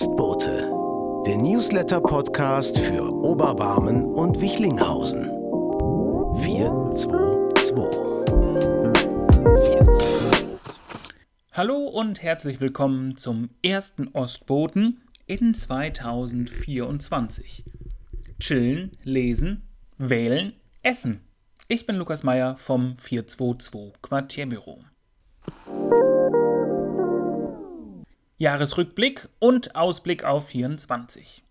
Ostbote, der Newsletter-Podcast für Oberbarmen und Wichlinghausen. 422. 422. Hallo und herzlich willkommen zum ersten Ostboten in 2024. Chillen, lesen, wählen, essen. Ich bin Lukas Meyer vom 422 Quartierbüro. Jahresrückblick und Ausblick auf 24.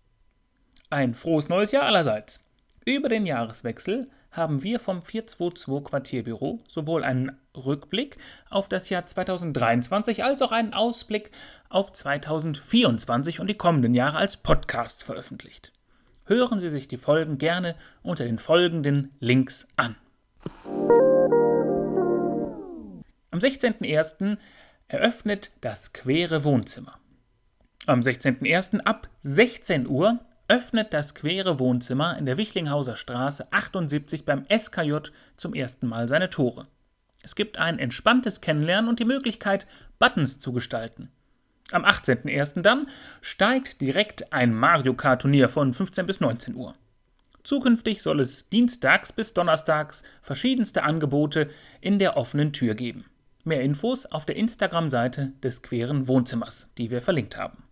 Ein frohes neues Jahr allerseits. Über den Jahreswechsel haben wir vom 422 Quartierbüro sowohl einen Rückblick auf das Jahr 2023 als auch einen Ausblick auf 2024 und die kommenden Jahre als Podcast veröffentlicht. Hören Sie sich die Folgen gerne unter den folgenden Links an. Am 16.01 eröffnet das Quere Wohnzimmer. Am 16.01. ab 16 Uhr öffnet das Quere Wohnzimmer in der Wichlinghauser Straße 78 beim SKJ zum ersten Mal seine Tore. Es gibt ein entspanntes Kennenlernen und die Möglichkeit, Buttons zu gestalten. Am 18.01. dann steigt direkt ein Mario Kart Turnier von 15 bis 19 Uhr. Zukünftig soll es dienstags bis donnerstags verschiedenste Angebote in der offenen Tür geben. Mehr Infos auf der Instagram-Seite des Queren Wohnzimmers, die wir verlinkt haben.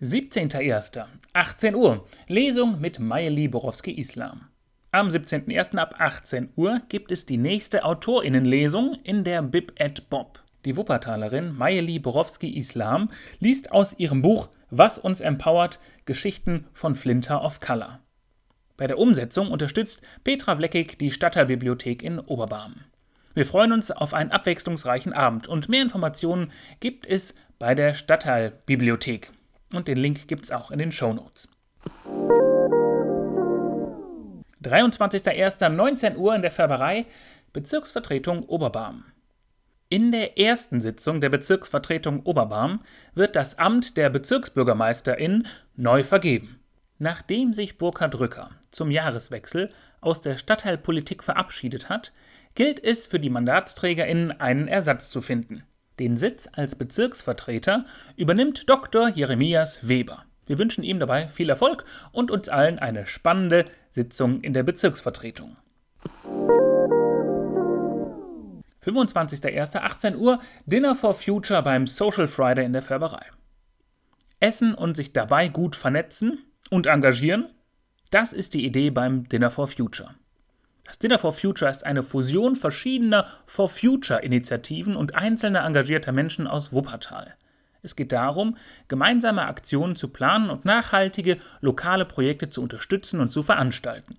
17.01. 18 Uhr. Lesung mit Mayeli Borowski-Islam. Am 17.01. ab 18 Uhr gibt es die nächste AutorInnenlesung in der Bib et Bob. Die Wuppertalerin Mayeli Borowski-Islam liest aus ihrem Buch Was uns empowert Geschichten von Flinter of Color. Bei der Umsetzung unterstützt Petra Vleckig die Stadtteilbibliothek in Oberbarm. Wir freuen uns auf einen abwechslungsreichen Abend und mehr Informationen gibt es bei der Stadtteilbibliothek. Und den Link gibt es auch in den Show Notes. 23.01.19 Uhr in der Färberei Bezirksvertretung Oberbarm. In der ersten Sitzung der Bezirksvertretung Oberbarm wird das Amt der Bezirksbürgermeisterin neu vergeben. Nachdem sich Burkhard Rücker zum Jahreswechsel aus der Stadtteilpolitik verabschiedet hat, gilt es für die MandatsträgerInnen einen Ersatz zu finden. Den Sitz als Bezirksvertreter übernimmt Dr. Jeremias Weber. Wir wünschen ihm dabei viel Erfolg und uns allen eine spannende Sitzung in der Bezirksvertretung. 25.01.18 Uhr Dinner for Future beim Social Friday in der Färberei. Essen und sich dabei gut vernetzen und engagieren? Das ist die Idee beim Dinner for Future. Das Dinner for Future ist eine Fusion verschiedener For Future-Initiativen und einzelner engagierter Menschen aus Wuppertal. Es geht darum, gemeinsame Aktionen zu planen und nachhaltige lokale Projekte zu unterstützen und zu veranstalten.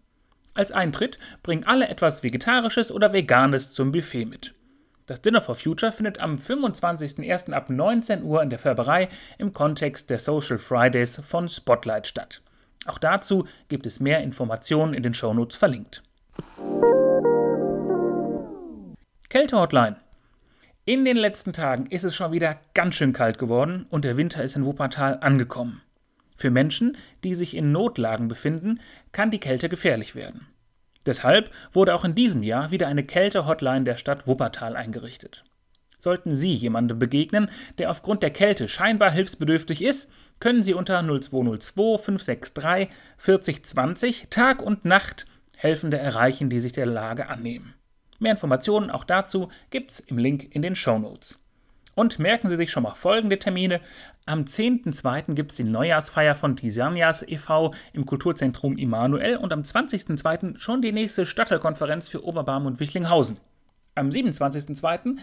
Als Eintritt bringen alle etwas Vegetarisches oder Veganes zum Buffet mit. Das Dinner for Future findet am 25.01. ab 19 Uhr in der Färberei im Kontext der Social Fridays von Spotlight statt. Auch dazu gibt es mehr Informationen in den Shownotes verlinkt. Kältehotline. In den letzten Tagen ist es schon wieder ganz schön kalt geworden und der Winter ist in Wuppertal angekommen. Für Menschen, die sich in Notlagen befinden, kann die Kälte gefährlich werden. Deshalb wurde auch in diesem Jahr wieder eine Kälte-Hotline der Stadt Wuppertal eingerichtet. Sollten Sie jemandem begegnen, der aufgrund der Kälte scheinbar hilfsbedürftig ist, können Sie unter 0202 563 4020 Tag und Nacht Helfende erreichen, die sich der Lage annehmen. Mehr Informationen auch dazu gibt's im Link in den Show Notes. Und merken Sie sich schon mal folgende Termine. Am 10.2. gibt es die Neujahrsfeier von Tisanias e.V. im Kulturzentrum Immanuel und am 20.2. schon die nächste Stadtteilkonferenz für Oberbarm und Wichlinghausen. Am 27.2.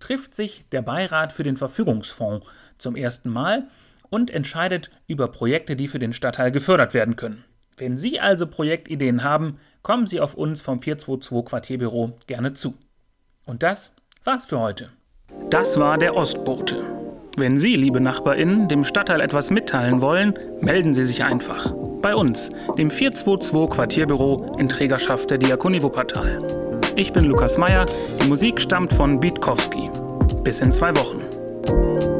trifft sich der Beirat für den Verfügungsfonds zum ersten Mal und entscheidet über Projekte, die für den Stadtteil gefördert werden können. Wenn Sie also Projektideen haben, kommen Sie auf uns vom 422 Quartierbüro gerne zu. Und das war's für heute. Das war der Ostbote. Wenn Sie, liebe NachbarInnen, dem Stadtteil etwas mitteilen wollen, melden Sie sich einfach. Bei uns, dem 422 Quartierbüro in Trägerschaft der Diakonie Wuppertal. Ich bin Lukas Meyer, die Musik stammt von Bietkowski. Bis in zwei Wochen. 4